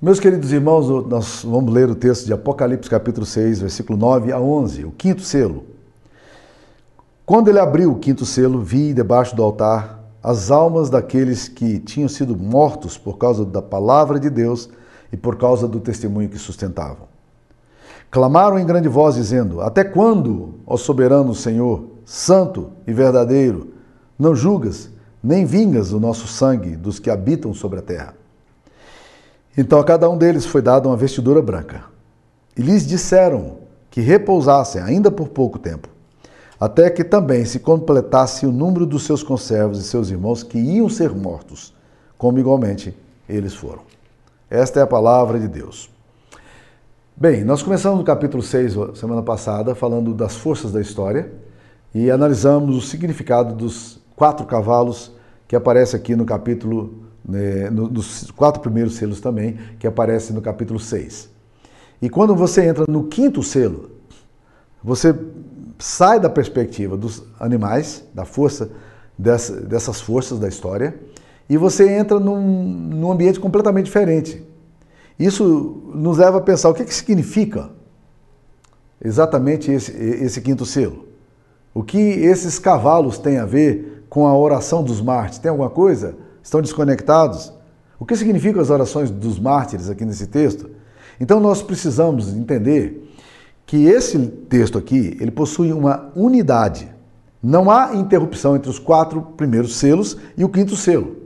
Meus queridos irmãos, nós vamos ler o texto de Apocalipse, capítulo 6, versículo 9 a 11, o quinto selo. Quando ele abriu o quinto selo, vi debaixo do altar as almas daqueles que tinham sido mortos por causa da palavra de Deus e por causa do testemunho que sustentavam. Clamaram em grande voz, dizendo: Até quando, ó soberano Senhor, santo e verdadeiro, não julgas, nem vingas o nosso sangue dos que habitam sobre a terra? Então a cada um deles foi dada uma vestidura branca. E lhes disseram que repousassem ainda por pouco tempo, até que também se completasse o número dos seus conservos e seus irmãos que iam ser mortos, como igualmente eles foram. Esta é a palavra de Deus. Bem, nós começamos no capítulo 6, semana passada, falando das forças da história e analisamos o significado dos quatro cavalos que aparece aqui no capítulo né, nos quatro primeiros selos também, que aparece no capítulo 6. E quando você entra no quinto selo, você sai da perspectiva dos animais, da força, dessa, dessas forças da história, e você entra num, num ambiente completamente diferente. Isso nos leva a pensar o que, que significa exatamente esse, esse quinto selo. O que esses cavalos têm a ver com a oração dos mártires? Tem alguma coisa? Estão desconectados? O que significam as orações dos mártires aqui nesse texto? Então nós precisamos entender que esse texto aqui, ele possui uma unidade. Não há interrupção entre os quatro primeiros selos e o quinto selo.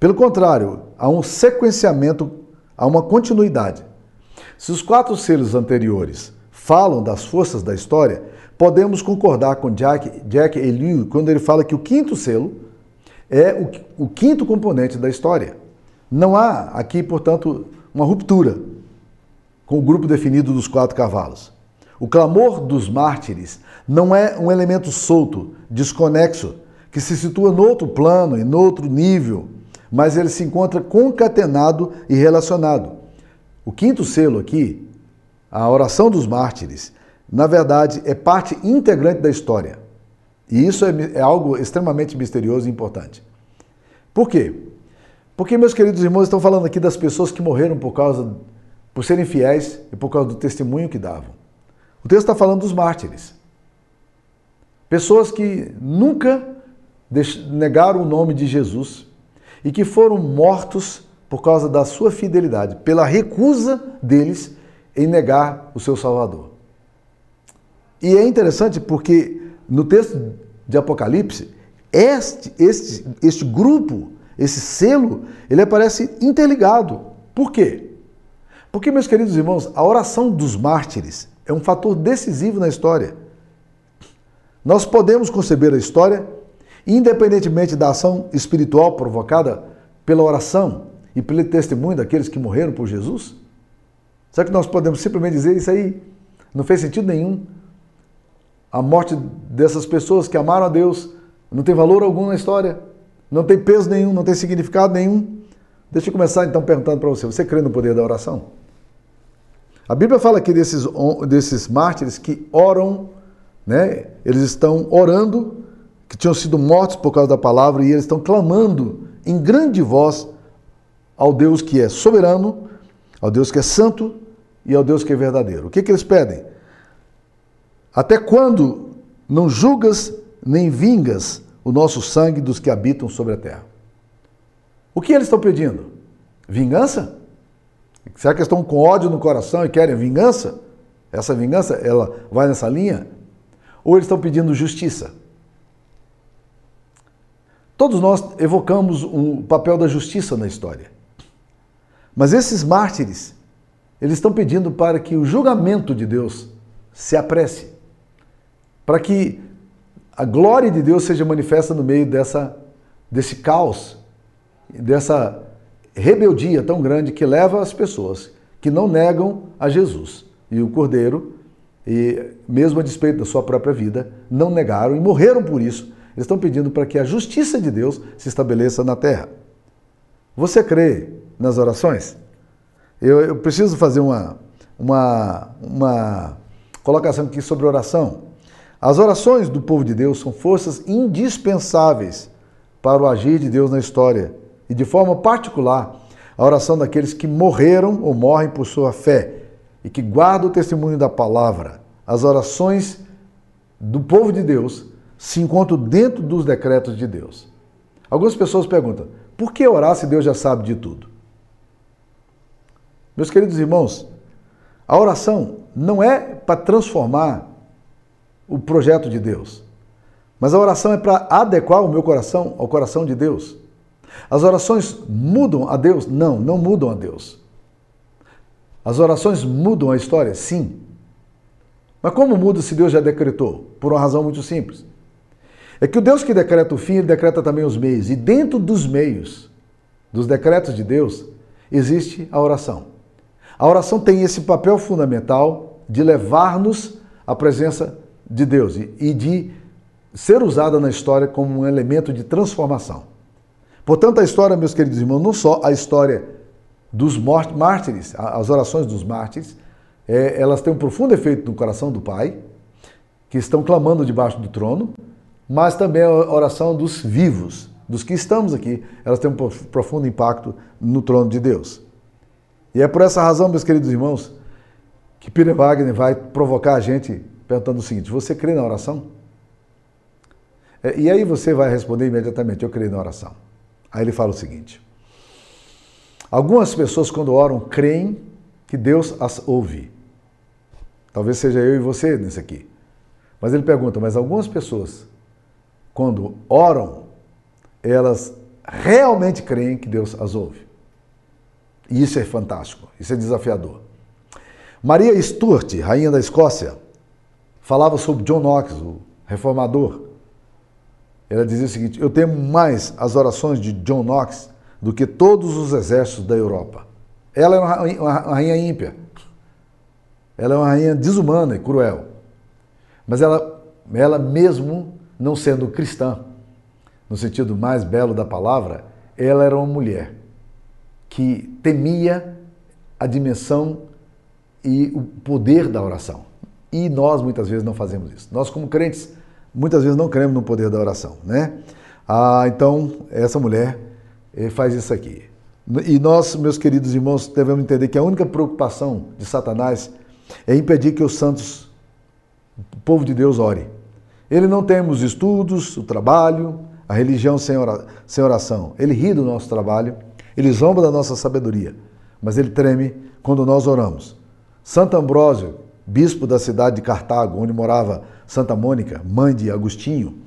Pelo contrário, há um sequenciamento, há uma continuidade. Se os quatro selos anteriores falam das forças da história, podemos concordar com Jack, Jack Eliu quando ele fala que o quinto selo é o, o quinto componente da história. Não há aqui, portanto, uma ruptura com o grupo definido dos quatro cavalos. O clamor dos mártires não é um elemento solto, desconexo, que se situa no outro plano e outro nível, mas ele se encontra concatenado e relacionado. O quinto selo aqui, a oração dos mártires, na verdade é parte integrante da história. E isso é, é algo extremamente misterioso e importante. Por quê? Porque, meus queridos irmãos, estão falando aqui das pessoas que morreram por causa, por serem fiéis e por causa do testemunho que davam. O texto está falando dos mártires. Pessoas que nunca negaram o nome de Jesus e que foram mortos por causa da sua fidelidade, pela recusa deles em negar o seu Salvador. E é interessante porque no texto de Apocalipse, este, este, este grupo, esse selo, ele aparece interligado. Por quê? Porque, meus queridos irmãos, a oração dos mártires é um fator decisivo na história. Nós podemos conceber a história independentemente da ação espiritual provocada pela oração e pelo testemunho daqueles que morreram por Jesus? Será que nós podemos simplesmente dizer isso aí? Não fez sentido nenhum a morte dessas pessoas que amaram a Deus não tem valor algum na história, não tem peso nenhum, não tem significado nenhum. Deixa eu começar então perguntando para você: você crê no poder da oração? A Bíblia fala aqui desses, desses mártires que oram, né? eles estão orando, que tinham sido mortos por causa da palavra, e eles estão clamando em grande voz ao Deus que é soberano, ao Deus que é santo e ao Deus que é verdadeiro. O que, que eles pedem? Até quando não julgas nem vingas o nosso sangue dos que habitam sobre a terra? O que eles estão pedindo? Vingança? Será que estão com ódio no coração e querem vingança? Essa vingança, ela vai nessa linha? Ou eles estão pedindo justiça? Todos nós evocamos o papel da justiça na história. Mas esses mártires, eles estão pedindo para que o julgamento de Deus se apresse para que a glória de Deus seja manifesta no meio dessa, desse caos, dessa rebeldia tão grande que leva as pessoas que não negam a Jesus e o Cordeiro, e mesmo a despeito da sua própria vida, não negaram e morreram por isso. Eles estão pedindo para que a justiça de Deus se estabeleça na terra. Você crê nas orações? Eu, eu preciso fazer uma, uma, uma colocação aqui sobre oração. As orações do povo de Deus são forças indispensáveis para o agir de Deus na história. E de forma particular, a oração daqueles que morreram ou morrem por sua fé e que guardam o testemunho da palavra. As orações do povo de Deus se encontram dentro dos decretos de Deus. Algumas pessoas perguntam: por que orar se Deus já sabe de tudo? Meus queridos irmãos, a oração não é para transformar o projeto de Deus, mas a oração é para adequar o meu coração ao coração de Deus. As orações mudam a Deus? Não, não mudam a Deus. As orações mudam a história? Sim. Mas como muda se Deus já decretou? Por uma razão muito simples. É que o Deus que decreta o fim, ele decreta também os meios. E dentro dos meios, dos decretos de Deus, existe a oração. A oração tem esse papel fundamental de levar-nos à presença de Deus e de ser usada na história como um elemento de transformação. Portanto, a história, meus queridos irmãos, não só a história dos mártires, as orações dos mártires, é, elas têm um profundo efeito no coração do Pai, que estão clamando debaixo do trono, mas também a oração dos vivos, dos que estamos aqui, elas têm um profundo impacto no trono de Deus. E é por essa razão, meus queridos irmãos, que Peter Wagner vai provocar a gente perguntando o seguinte: você crê na oração? É, e aí você vai responder imediatamente: eu creio na oração. Aí ele fala o seguinte: algumas pessoas, quando oram, creem que Deus as ouve. Talvez seja eu e você nesse aqui. Mas ele pergunta: mas algumas pessoas quando oram, elas realmente creem que Deus as ouve. E isso é fantástico, isso é desafiador. Maria Stuart, rainha da Escócia, falava sobre John Knox, o reformador. Ela dizia o seguinte: Eu temo mais as orações de John Knox do que todos os exércitos da Europa. Ela é uma rainha ímpia. Ela é uma rainha desumana e cruel. Mas ela, ela mesmo não sendo cristã, no sentido mais belo da palavra, ela era uma mulher que temia a dimensão e o poder da oração. E nós muitas vezes não fazemos isso. Nós, como crentes, muitas vezes não cremos no poder da oração, né? Ah, então, essa mulher eh, faz isso aqui. E nós, meus queridos irmãos, devemos entender que a única preocupação de Satanás é impedir que os santos, o povo de Deus, ore. Ele não tem os estudos, o trabalho, a religião sem oração. Ele ri do nosso trabalho, ele zomba da nossa sabedoria, mas ele treme quando nós oramos. Santo Ambrósio, bispo da cidade de Cartago, onde morava Santa Mônica, mãe de Agostinho,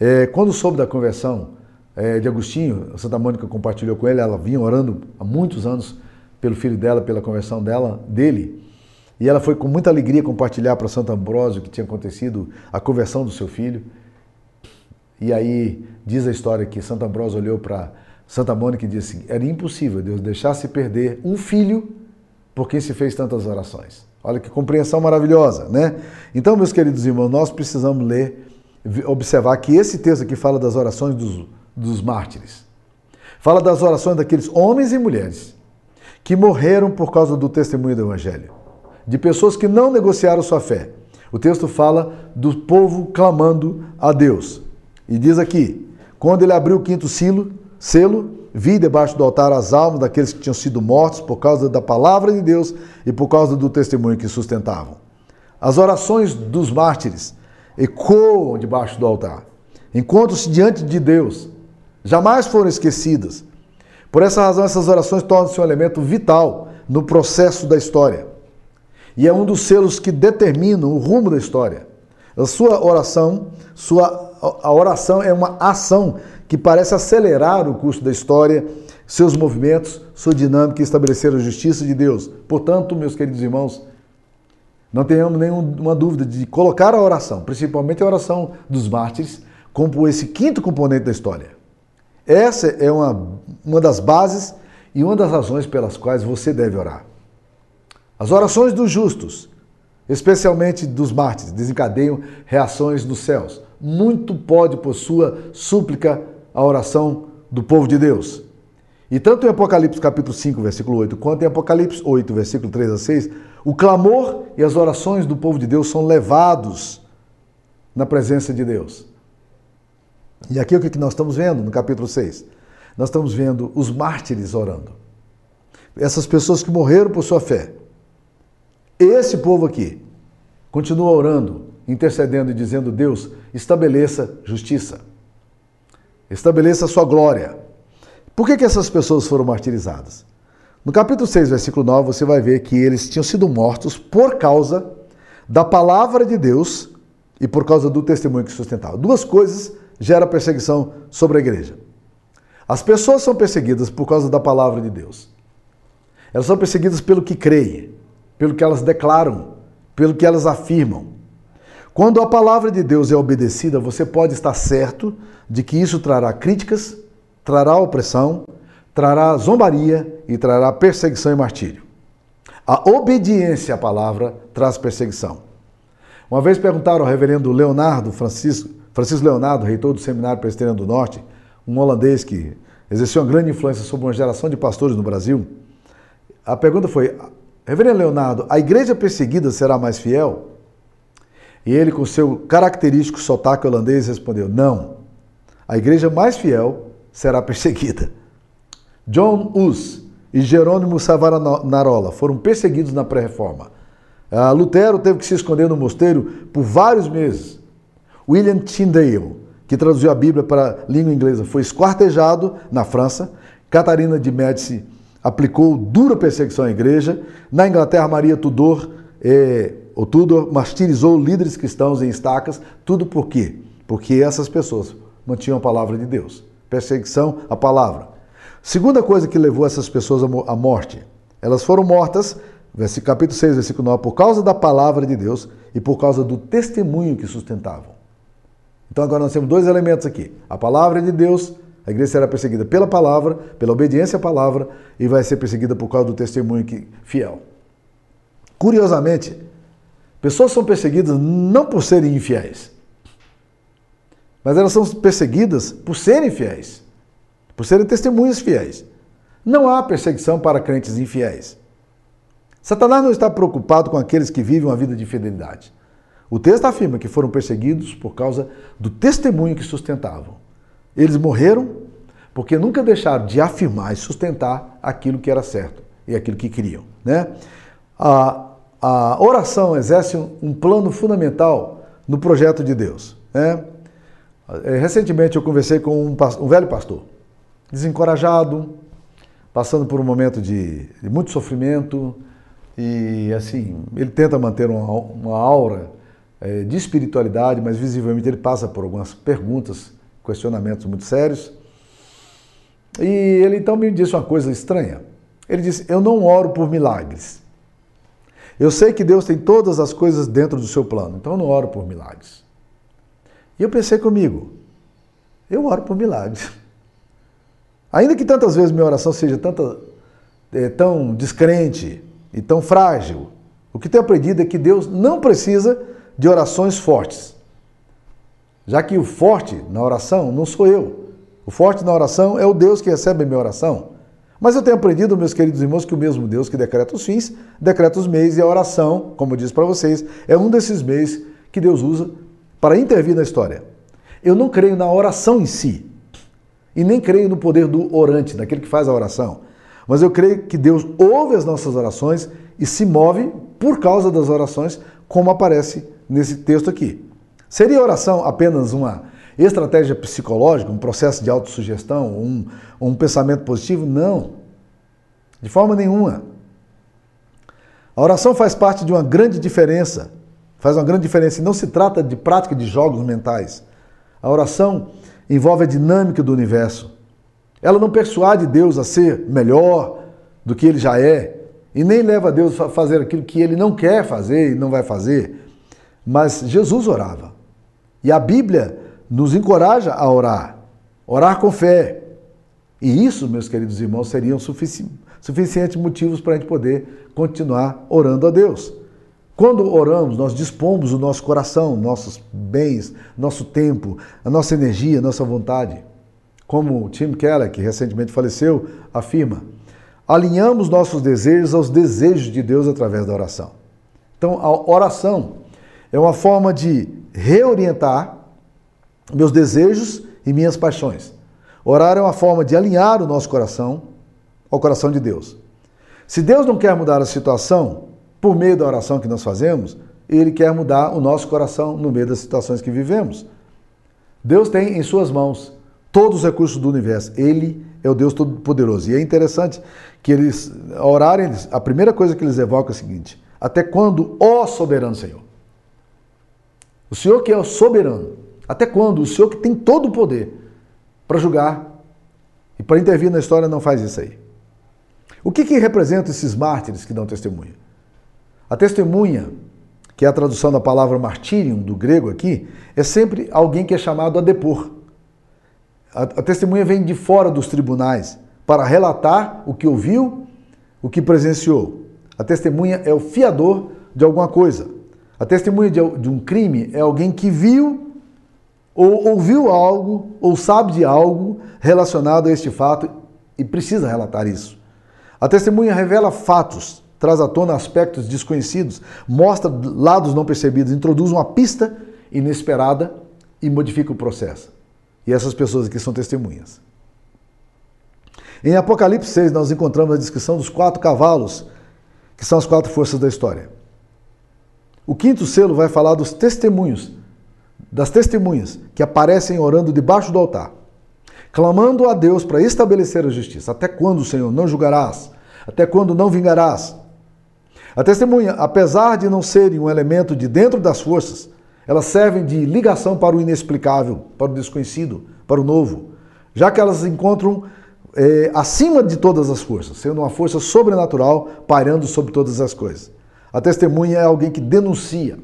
é, quando soube da conversão é, de Agostinho, Santa Mônica compartilhou com ele, ela vinha orando há muitos anos pelo filho dela, pela conversão dela, dele. E ela foi com muita alegria compartilhar para Santo Ambrósio que tinha acontecido a conversão do seu filho. E aí diz a história que Santo Ambrósio olhou para Santa Mônica e disse: assim, era impossível Deus deixasse perder um filho por quem se fez tantas orações. Olha que compreensão maravilhosa, né? Então, meus queridos irmãos, nós precisamos ler, observar que esse texto aqui fala das orações dos, dos mártires. Fala das orações daqueles homens e mulheres que morreram por causa do testemunho do Evangelho de pessoas que não negociaram sua fé. O texto fala do povo clamando a Deus. E diz aqui: quando ele abriu o quinto silo, selo, vi debaixo do altar as almas daqueles que tinham sido mortos por causa da palavra de Deus e por causa do testemunho que sustentavam. As orações dos mártires ecoam debaixo do altar, encontram-se diante de Deus, jamais foram esquecidas. Por essa razão, essas orações tornam-se um elemento vital no processo da história. E é um dos selos que determinam o rumo da história. A sua oração, sua, a oração é uma ação que parece acelerar o curso da história, seus movimentos, sua dinâmica e estabelecer a justiça de Deus. Portanto, meus queridos irmãos, não tenhamos nenhuma dúvida de colocar a oração, principalmente a oração dos mártires, como esse quinto componente da história. Essa é uma, uma das bases e uma das razões pelas quais você deve orar. As orações dos justos, especialmente dos mártires, desencadeiam reações dos céus. Muito pode, por sua súplica, a oração do povo de Deus. E tanto em Apocalipse capítulo 5, versículo 8, quanto em Apocalipse 8, versículo 3 a 6, o clamor e as orações do povo de Deus são levados na presença de Deus. E aqui o que nós estamos vendo no capítulo 6? Nós estamos vendo os mártires orando. essas pessoas que morreram por sua fé. Esse povo aqui continua orando, intercedendo e dizendo: Deus, estabeleça justiça, estabeleça a sua glória. Por que, que essas pessoas foram martirizadas? No capítulo 6, versículo 9, você vai ver que eles tinham sido mortos por causa da palavra de Deus e por causa do testemunho que sustentava. Duas coisas geram perseguição sobre a igreja. As pessoas são perseguidas por causa da palavra de Deus. Elas são perseguidas pelo que creem, pelo que elas declaram, pelo que elas afirmam. Quando a palavra de Deus é obedecida, você pode estar certo de que isso trará críticas, trará opressão, trará zombaria e trará perseguição e martírio. A obediência à palavra traz perseguição. Uma vez perguntaram ao reverendo Leonardo Francisco, Francisco Leonardo, reitor do Seminário Presbiteriano do Norte, um holandês que exerceu uma grande influência sobre uma geração de pastores no Brasil. A pergunta foi: Reverendo Leonardo, a igreja perseguida será mais fiel? E ele, com seu característico sotaque holandês, respondeu: Não. A igreja mais fiel será perseguida. John Hus e Jerônimo Savonarola foram perseguidos na pré-reforma. Ah, Lutero teve que se esconder no mosteiro por vários meses. William Tyndale, que traduziu a Bíblia para a língua inglesa, foi esquartejado na França. Catarina de Médici aplicou dura perseguição à igreja. Na Inglaterra, Maria Tudor, eh, o Tudor martirizou líderes cristãos em estacas. Tudo por quê? Porque essas pessoas mantinham a palavra de Deus. Perseguição à palavra. Segunda coisa que levou essas pessoas à morte. Elas foram mortas, capítulo 6, versículo 9, por causa da palavra de Deus e por causa do testemunho que sustentavam. Então agora nós temos dois elementos aqui. A palavra de Deus, a igreja será perseguida pela palavra, pela obediência à palavra, e vai ser perseguida por causa do testemunho que, fiel. Curiosamente, pessoas são perseguidas não por serem infiéis, mas elas são perseguidas por serem fiéis por serem testemunhas fiéis. Não há perseguição para crentes infiéis. Satanás não está preocupado com aqueles que vivem uma vida de fidelidade. O texto afirma que foram perseguidos por causa do testemunho que sustentavam. Eles morreram porque nunca deixaram de afirmar e sustentar aquilo que era certo e aquilo que queriam. Né? A, a oração exerce um plano fundamental no projeto de Deus. Né? Recentemente eu conversei com um, um velho pastor desencorajado, passando por um momento de, de muito sofrimento e assim ele tenta manter uma, uma aura é, de espiritualidade, mas visivelmente ele passa por algumas perguntas, questionamentos muito sérios. E ele então me disse uma coisa estranha. Ele disse: Eu não oro por milagres. Eu sei que Deus tem todas as coisas dentro do seu plano, então eu não oro por milagres. E eu pensei comigo: Eu oro por milagres. Ainda que tantas vezes minha oração seja tanta, é, tão descrente e tão frágil, o que tenho aprendido é que Deus não precisa de orações fortes. Já que o forte na oração não sou eu. O forte na oração é o Deus que recebe a minha oração. Mas eu tenho aprendido, meus queridos irmãos, que o mesmo Deus que decreta os fins, decreta os meios, e a oração, como eu disse para vocês, é um desses meios que Deus usa para intervir na história. Eu não creio na oração em si, e nem creio no poder do orante, daquele que faz a oração. Mas eu creio que Deus ouve as nossas orações e se move por causa das orações, como aparece nesse texto aqui. Seria oração apenas uma estratégia psicológica, um processo de autossugestão, um, um pensamento positivo? Não. De forma nenhuma. A oração faz parte de uma grande diferença. Faz uma grande diferença. E não se trata de prática de jogos mentais. A oração envolve a dinâmica do universo. Ela não persuade Deus a ser melhor do que ele já é, e nem leva Deus a fazer aquilo que ele não quer fazer e não vai fazer. Mas Jesus orava. E a Bíblia nos encoraja a orar, orar com fé. E isso, meus queridos irmãos, seriam sufici suficientes motivos para a gente poder continuar orando a Deus. Quando oramos, nós dispomos o nosso coração, nossos bens, nosso tempo, a nossa energia, a nossa vontade. Como Tim Keller, que recentemente faleceu, afirma, alinhamos nossos desejos aos desejos de Deus através da oração. Então, a oração é uma forma de reorientar meus desejos e minhas paixões. Orar é uma forma de alinhar o nosso coração ao coração de Deus. Se Deus não quer mudar a situação por meio da oração que nós fazemos, ele quer mudar o nosso coração no meio das situações que vivemos. Deus tem em suas mãos todos os recursos do universo. Ele é o Deus Todo-Poderoso. E é interessante que eles orarem, a primeira coisa que eles evocam é o seguinte: até quando, ó soberano Senhor? O Senhor que é o soberano, até quando o Senhor que tem todo o poder para julgar e para intervir na história não faz isso aí? O que, que representam esses mártires que dão testemunha? A testemunha que é a tradução da palavra martírio do grego aqui, é sempre alguém que é chamado a depor. A, a testemunha vem de fora dos tribunais para relatar o que ouviu, o que presenciou. A testemunha é o fiador de alguma coisa. A testemunha de, de um crime é alguém que viu ou ouviu algo ou sabe de algo relacionado a este fato e precisa relatar isso. A testemunha revela fatos traz à tona aspectos desconhecidos, mostra lados não percebidos, introduz uma pista inesperada e modifica o processo. E essas pessoas aqui são testemunhas. Em Apocalipse 6, nós encontramos a descrição dos quatro cavalos, que são as quatro forças da história. O quinto selo vai falar dos testemunhos, das testemunhas que aparecem orando debaixo do altar, clamando a Deus para estabelecer a justiça. Até quando, Senhor, não julgarás? Até quando não vingarás? A testemunha, apesar de não serem um elemento de dentro das forças, elas servem de ligação para o inexplicável, para o desconhecido, para o novo, já que elas encontram é, acima de todas as forças, sendo uma força sobrenatural pairando sobre todas as coisas. A testemunha é alguém que denuncia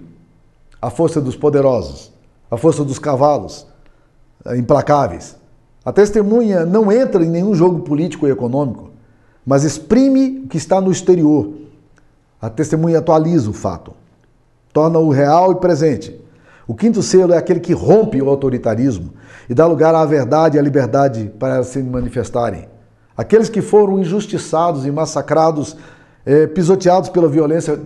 a força dos poderosos, a força dos cavalos é, implacáveis. A testemunha não entra em nenhum jogo político e econômico, mas exprime o que está no exterior, a testemunha atualiza o fato, torna-o real e presente. O quinto selo é aquele que rompe o autoritarismo e dá lugar à verdade e à liberdade para elas se manifestarem. Aqueles que foram injustiçados e massacrados, é, pisoteados pela violência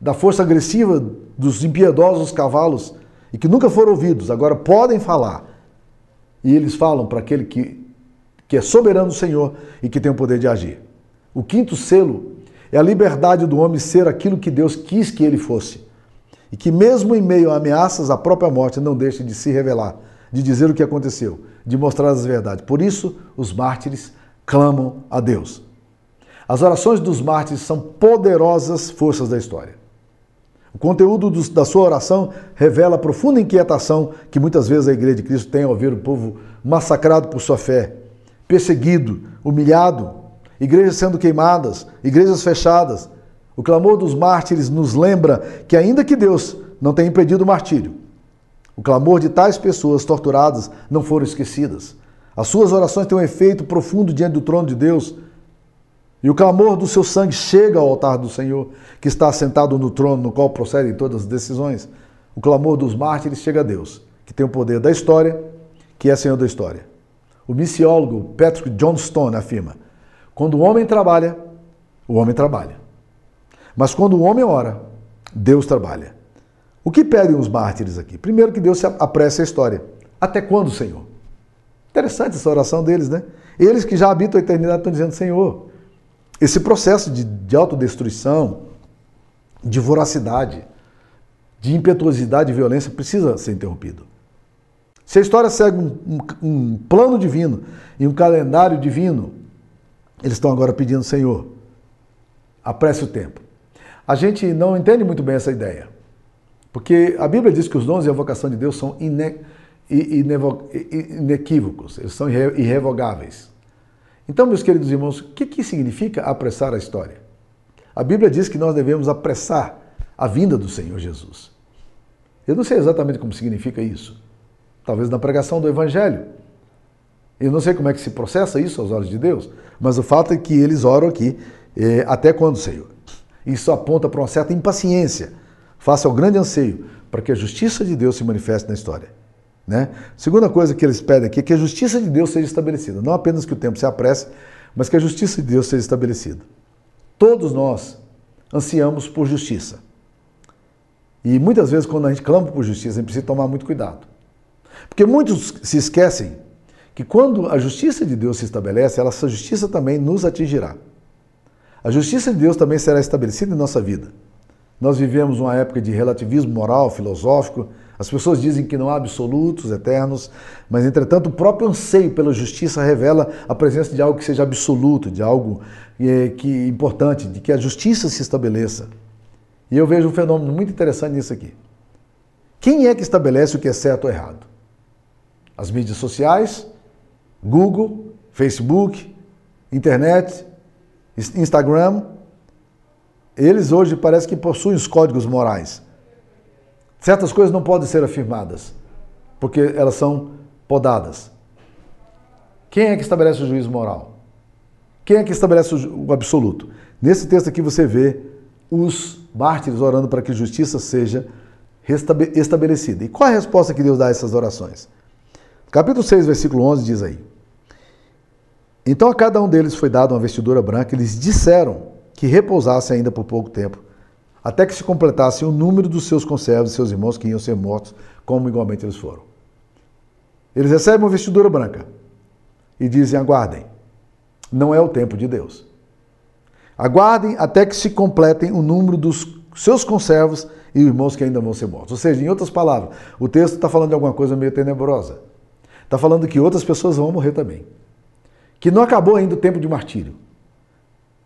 da força agressiva dos impiedosos cavalos e que nunca foram ouvidos, agora podem falar. E eles falam para aquele que, que é soberano do Senhor e que tem o poder de agir. O quinto selo é a liberdade do homem ser aquilo que Deus quis que ele fosse. E que, mesmo em meio a ameaças à própria morte, não deixe de se revelar, de dizer o que aconteceu, de mostrar as verdades. Por isso, os mártires clamam a Deus. As orações dos mártires são poderosas forças da história. O conteúdo da sua oração revela a profunda inquietação que muitas vezes a Igreja de Cristo tem ao ver o povo massacrado por sua fé, perseguido, humilhado, igrejas sendo queimadas, igrejas fechadas. O clamor dos mártires nos lembra que, ainda que Deus não tenha impedido o martírio, o clamor de tais pessoas torturadas não foram esquecidas. As suas orações têm um efeito profundo diante do trono de Deus. E o clamor do seu sangue chega ao altar do Senhor, que está assentado no trono no qual procedem todas as decisões. O clamor dos mártires chega a Deus, que tem o poder da história, que é Senhor da história. O missiólogo Patrick Johnstone afirma: quando o homem trabalha, o homem trabalha. Mas quando o homem ora, Deus trabalha. O que pedem os mártires aqui? Primeiro que Deus se apresse a história. Até quando, Senhor? Interessante essa oração deles, né? Eles que já habitam a eternidade estão dizendo, Senhor, esse processo de, de autodestruição, de voracidade, de impetuosidade e violência precisa ser interrompido. Se a história segue um, um, um plano divino e um calendário divino, eles estão agora pedindo, Senhor, apresse o tempo. A gente não entende muito bem essa ideia. Porque a Bíblia diz que os dons e a vocação de Deus são ine, inequívocos, eles são irrevogáveis. Então, meus queridos irmãos, o que, que significa apressar a história? A Bíblia diz que nós devemos apressar a vinda do Senhor Jesus. Eu não sei exatamente como significa isso. Talvez na pregação do Evangelho. Eu não sei como é que se processa isso aos olhos de Deus, mas o fato é que eles oram aqui é, até quando, Senhor? Isso aponta para uma certa impaciência, face ao grande anseio, para que a justiça de Deus se manifeste na história. Né? Segunda coisa que eles pedem aqui é que a justiça de Deus seja estabelecida. Não apenas que o tempo se apresse, mas que a justiça de Deus seja estabelecida. Todos nós ansiamos por justiça. E muitas vezes, quando a gente clama por justiça, a gente precisa tomar muito cuidado. Porque muitos se esquecem que quando a justiça de Deus se estabelece, essa justiça também nos atingirá. A justiça de Deus também será estabelecida em nossa vida. Nós vivemos uma época de relativismo moral, filosófico. As pessoas dizem que não há absolutos eternos, mas entretanto o próprio anseio pela justiça revela a presença de algo que seja absoluto, de algo eh, que importante, de que a justiça se estabeleça. E eu vejo um fenômeno muito interessante nisso aqui. Quem é que estabelece o que é certo ou errado? As mídias sociais, Google, Facebook, internet, Instagram, eles hoje parece que possuem os códigos morais. Certas coisas não podem ser afirmadas, porque elas são podadas. Quem é que estabelece o juízo moral? Quem é que estabelece o absoluto? Nesse texto aqui você vê os mártires orando para que justiça seja estabelecida. E qual é a resposta que Deus dá a essas orações? Capítulo 6, versículo 11 diz aí: Então a cada um deles foi dada uma vestidura branca, e lhes disseram que repousasse ainda por pouco tempo, até que se completasse o número dos seus conservos e seus irmãos que iam ser mortos, como igualmente eles foram. Eles recebem uma vestidura branca e dizem: aguardem, não é o tempo de Deus. Aguardem até que se completem o número dos seus conservos e irmãos que ainda vão ser mortos. Ou seja, em outras palavras, o texto está falando de alguma coisa meio tenebrosa. Está falando que outras pessoas vão morrer também. Que não acabou ainda o tempo de martírio.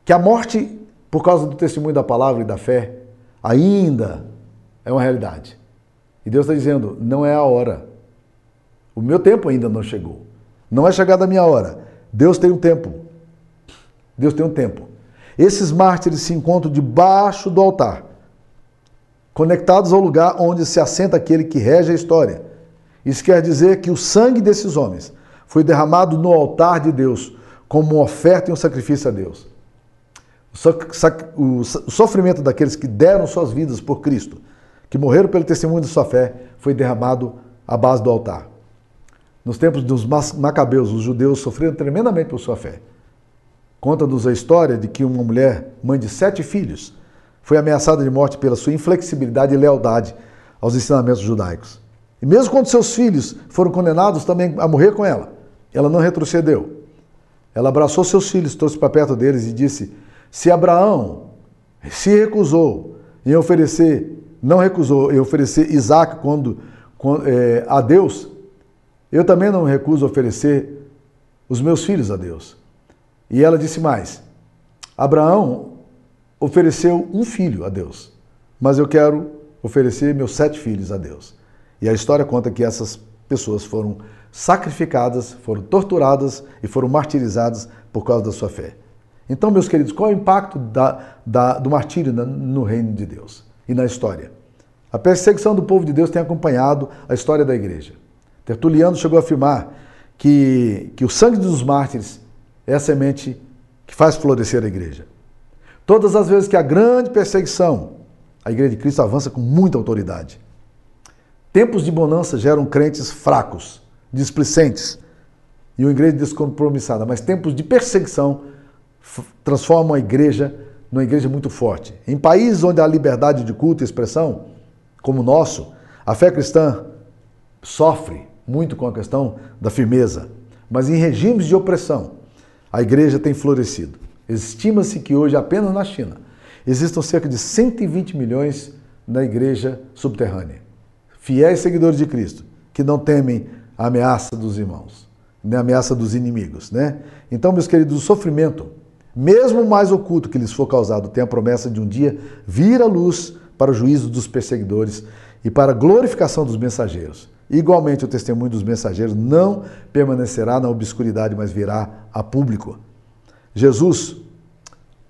Que a morte por causa do testemunho da palavra e da fé, ainda é uma realidade. E Deus está dizendo: não é a hora. O meu tempo ainda não chegou. Não é chegada a minha hora. Deus tem um tempo. Deus tem um tempo. Esses mártires se encontram debaixo do altar, conectados ao lugar onde se assenta aquele que rege a história. Isso quer dizer que o sangue desses homens foi derramado no altar de Deus como uma oferta e um sacrifício a Deus o sofrimento daqueles que deram suas vidas por Cristo, que morreram pelo testemunho de sua fé, foi derramado à base do altar. Nos tempos dos macabeus, os judeus sofreram tremendamente por sua fé. Conta-nos a história de que uma mulher, mãe de sete filhos, foi ameaçada de morte pela sua inflexibilidade e lealdade aos ensinamentos judaicos. E mesmo quando seus filhos foram condenados também a morrer com ela, ela não retrocedeu. Ela abraçou seus filhos, trouxe para perto deles e disse: se Abraão se recusou em oferecer, não recusou em oferecer Isaac quando, quando é, a Deus, eu também não recuso oferecer os meus filhos a Deus. E ela disse mais: Abraão ofereceu um filho a Deus, mas eu quero oferecer meus sete filhos a Deus. E a história conta que essas pessoas foram sacrificadas, foram torturadas e foram martirizadas por causa da sua fé. Então, meus queridos, qual é o impacto da, da, do martírio no reino de Deus e na história? A perseguição do povo de Deus tem acompanhado a história da igreja. Tertuliano chegou a afirmar que, que o sangue dos mártires é a semente que faz florescer a igreja. Todas as vezes que há grande perseguição, a igreja de Cristo avança com muita autoridade. Tempos de bonança geram crentes fracos, displicentes e uma igreja descompromissada, mas tempos de perseguição transformam a igreja numa igreja muito forte. Em países onde há liberdade de culto e expressão, como o nosso, a fé cristã sofre muito com a questão da firmeza. Mas em regimes de opressão, a igreja tem florescido. Estima-se que hoje, apenas na China, existam cerca de 120 milhões na igreja subterrânea. Fiéis seguidores de Cristo, que não temem a ameaça dos irmãos, nem a ameaça dos inimigos. Né? Então, meus queridos, o sofrimento mesmo mais oculto que lhes for causado, tem a promessa de um dia vir à luz para o juízo dos perseguidores e para a glorificação dos mensageiros. Igualmente, o testemunho dos mensageiros não permanecerá na obscuridade, mas virá a público. Jesus,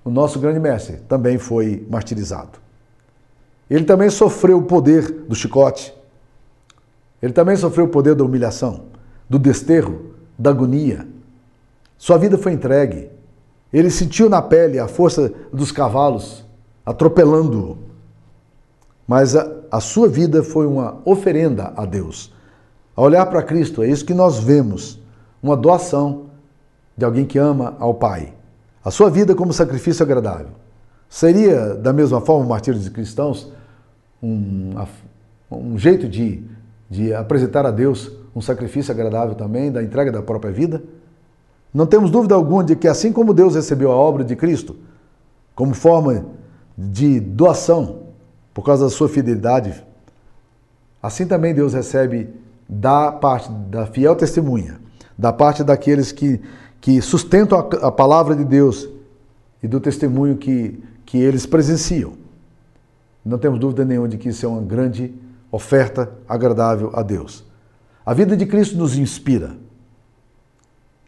o nosso grande mestre, também foi martirizado. Ele também sofreu o poder do chicote. Ele também sofreu o poder da humilhação, do desterro, da agonia. Sua vida foi entregue ele sentiu na pele a força dos cavalos atropelando-o. Mas a, a sua vida foi uma oferenda a Deus. A olhar para Cristo, é isso que nós vemos: uma doação de alguém que ama ao Pai. A sua vida como sacrifício agradável. Seria, da mesma forma, o martírio dos cristãos um, um jeito de, de apresentar a Deus um sacrifício agradável também, da entrega da própria vida? Não temos dúvida alguma de que, assim como Deus recebeu a obra de Cristo, como forma de doação por causa da sua fidelidade, assim também Deus recebe da parte da fiel testemunha, da parte daqueles que, que sustentam a, a palavra de Deus e do testemunho que, que eles presenciam. Não temos dúvida nenhuma de que isso é uma grande oferta agradável a Deus. A vida de Cristo nos inspira.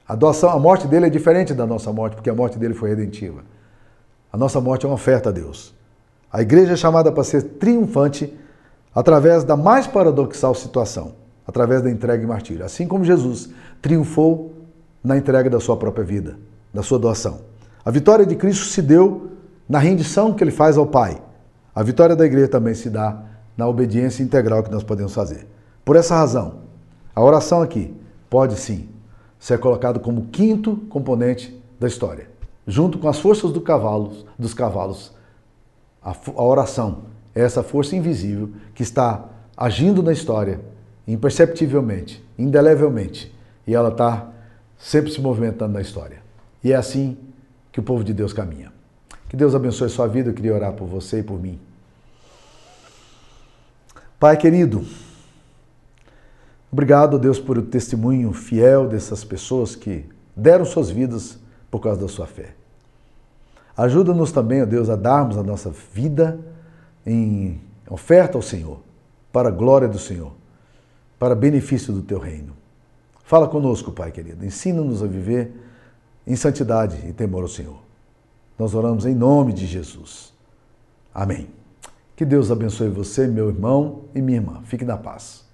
A doação, a morte dele é diferente da nossa morte, porque a morte dele foi redentiva. A nossa morte é uma oferta a Deus. A igreja é chamada para ser triunfante através da mais paradoxal situação, através da entrega e martírio. Assim como Jesus triunfou na entrega da sua própria vida, da sua doação. A vitória de Cristo se deu na rendição que ele faz ao Pai. A vitória da igreja também se dá na obediência integral que nós podemos fazer. Por essa razão, a oração aqui pode sim ser colocado como quinto componente da história, junto com as forças do cavalo, dos cavalos. A, a oração é essa força invisível que está agindo na história imperceptivelmente, indelevelmente, e ela está sempre se movimentando na história. E é assim que o povo de Deus caminha. Que Deus abençoe a sua vida. Eu queria orar por você e por mim. Pai querido, obrigado, Deus, por o testemunho fiel dessas pessoas que deram suas vidas por causa da sua fé. Ajuda-nos também, ó Deus, a darmos a nossa vida em oferta ao Senhor, para a glória do Senhor, para benefício do teu reino. Fala conosco, Pai querido. Ensina-nos a viver em santidade e temor ao Senhor. Nós oramos em nome de Jesus. Amém. Que Deus abençoe você, meu irmão e minha irmã. Fique na paz.